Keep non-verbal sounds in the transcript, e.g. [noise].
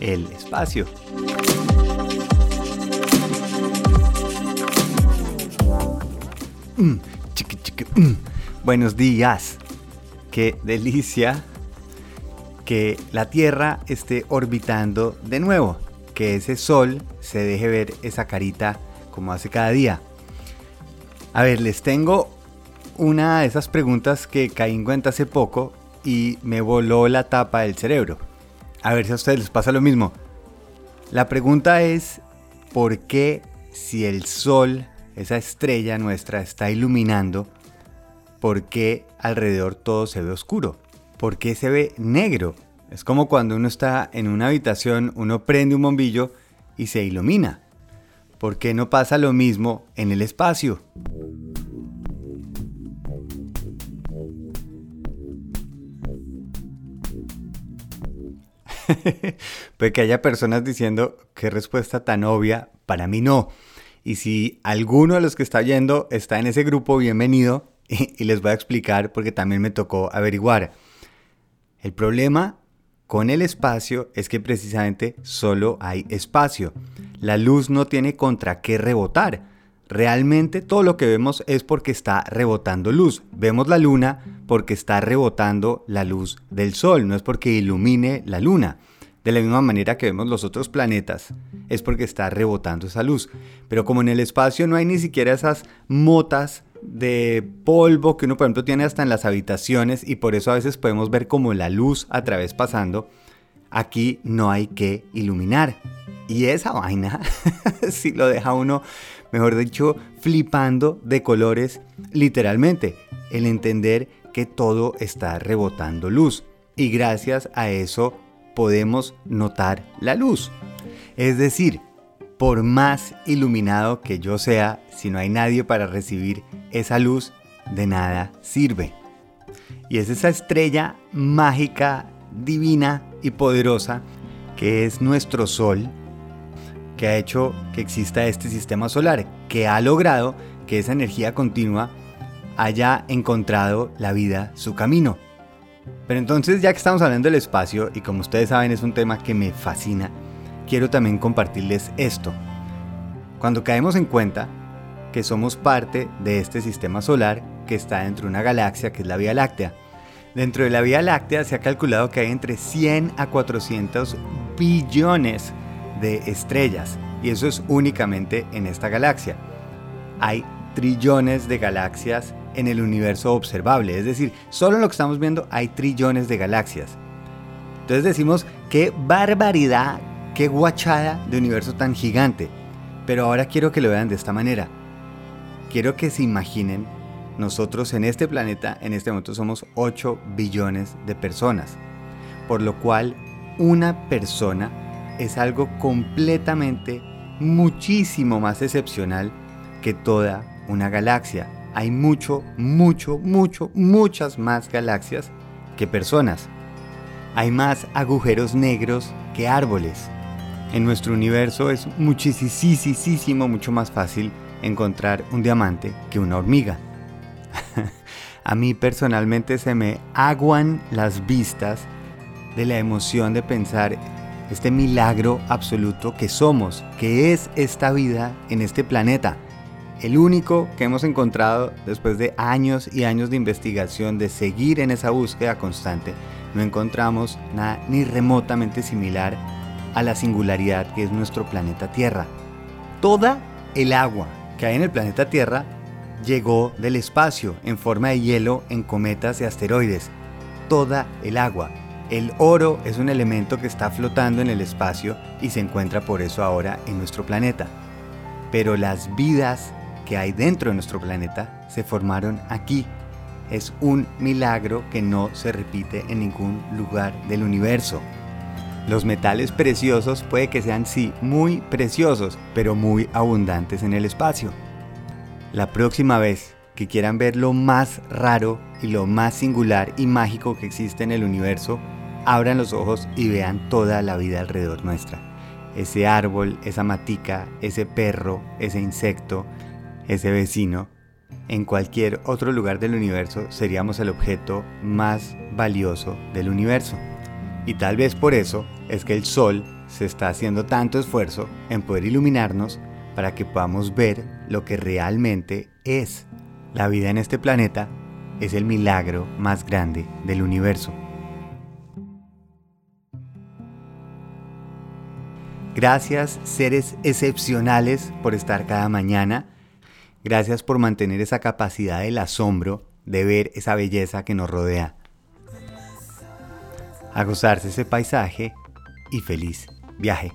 El espacio. Mm, chiqui, mm. Buenos días. Qué delicia que la Tierra esté orbitando de nuevo. Que ese sol se deje ver esa carita como hace cada día. A ver, les tengo una de esas preguntas que caí en cuenta hace poco y me voló la tapa del cerebro. A ver si a ustedes les pasa lo mismo. La pregunta es, ¿por qué si el sol, esa estrella nuestra, está iluminando, por qué alrededor todo se ve oscuro? ¿Por qué se ve negro? Es como cuando uno está en una habitación, uno prende un bombillo y se ilumina. ¿Por qué no pasa lo mismo en el espacio? [laughs] Puede que haya personas diciendo qué respuesta tan obvia, para mí no. Y si alguno de los que está yendo está en ese grupo, bienvenido [laughs] y, les voy a explicar porque también me tocó averiguar. El problema con el espacio es que precisamente solo hay espacio. La luz no tiene contra qué rebotar. Realmente todo lo que vemos es porque está rebotando luz. Vemos la luna porque está rebotando la luz del sol, no es porque ilumine la luna. De la misma manera que vemos los otros planetas, es porque está rebotando esa luz. Pero como en el espacio no hay ni siquiera esas motas de polvo que uno por ejemplo tiene hasta en las habitaciones y por eso a veces podemos ver como la luz a través pasando, aquí no hay que iluminar. Y esa vaina, [laughs] si lo deja uno mejor dicho, flipando de colores literalmente, el entender que todo está rebotando luz. Y gracias a eso podemos notar la luz. Es decir, por más iluminado que yo sea, si no hay nadie para recibir esa luz, de nada sirve. Y es esa estrella mágica, divina y poderosa que es nuestro Sol, que ha hecho que exista este sistema solar, que ha logrado que esa energía continua haya encontrado la vida su camino. Pero entonces, ya que estamos hablando del espacio, y como ustedes saben es un tema que me fascina, quiero también compartirles esto. Cuando caemos en cuenta que somos parte de este sistema solar que está dentro de una galaxia que es la Vía Láctea, dentro de la Vía Láctea se ha calculado que hay entre 100 a 400 billones de estrellas y eso es únicamente en esta galaxia. Hay trillones de galaxias en el universo observable, es decir, solo lo que estamos viendo hay trillones de galaxias. Entonces decimos, qué barbaridad, qué guachada de universo tan gigante. Pero ahora quiero que lo vean de esta manera. Quiero que se imaginen, nosotros en este planeta, en este momento somos 8 billones de personas. Por lo cual, una persona es algo completamente, muchísimo más excepcional que toda una galaxia. Hay mucho, mucho, mucho, muchas más galaxias que personas. Hay más agujeros negros que árboles. En nuestro universo es muchísimo, mucho más fácil encontrar un diamante que una hormiga. [laughs] A mí personalmente se me aguan las vistas de la emoción de pensar este milagro absoluto que somos, que es esta vida en este planeta. El único que hemos encontrado después de años y años de investigación, de seguir en esa búsqueda constante, no encontramos nada ni remotamente similar a la singularidad que es nuestro planeta Tierra. Toda el agua que hay en el planeta Tierra llegó del espacio en forma de hielo en cometas y asteroides. Toda el agua. El oro es un elemento que está flotando en el espacio y se encuentra por eso ahora en nuestro planeta. Pero las vidas que hay dentro de nuestro planeta se formaron aquí. Es un milagro que no se repite en ningún lugar del universo. Los metales preciosos puede que sean sí muy preciosos, pero muy abundantes en el espacio. La próxima vez que quieran ver lo más raro y lo más singular y mágico que existe en el universo, abran los ojos y vean toda la vida alrededor nuestra. Ese árbol, esa matica, ese perro, ese insecto, ese vecino, en cualquier otro lugar del universo seríamos el objeto más valioso del universo. Y tal vez por eso es que el Sol se está haciendo tanto esfuerzo en poder iluminarnos para que podamos ver lo que realmente es. La vida en este planeta es el milagro más grande del universo. Gracias seres excepcionales por estar cada mañana Gracias por mantener esa capacidad del asombro de ver esa belleza que nos rodea. A gozarse ese paisaje y feliz viaje.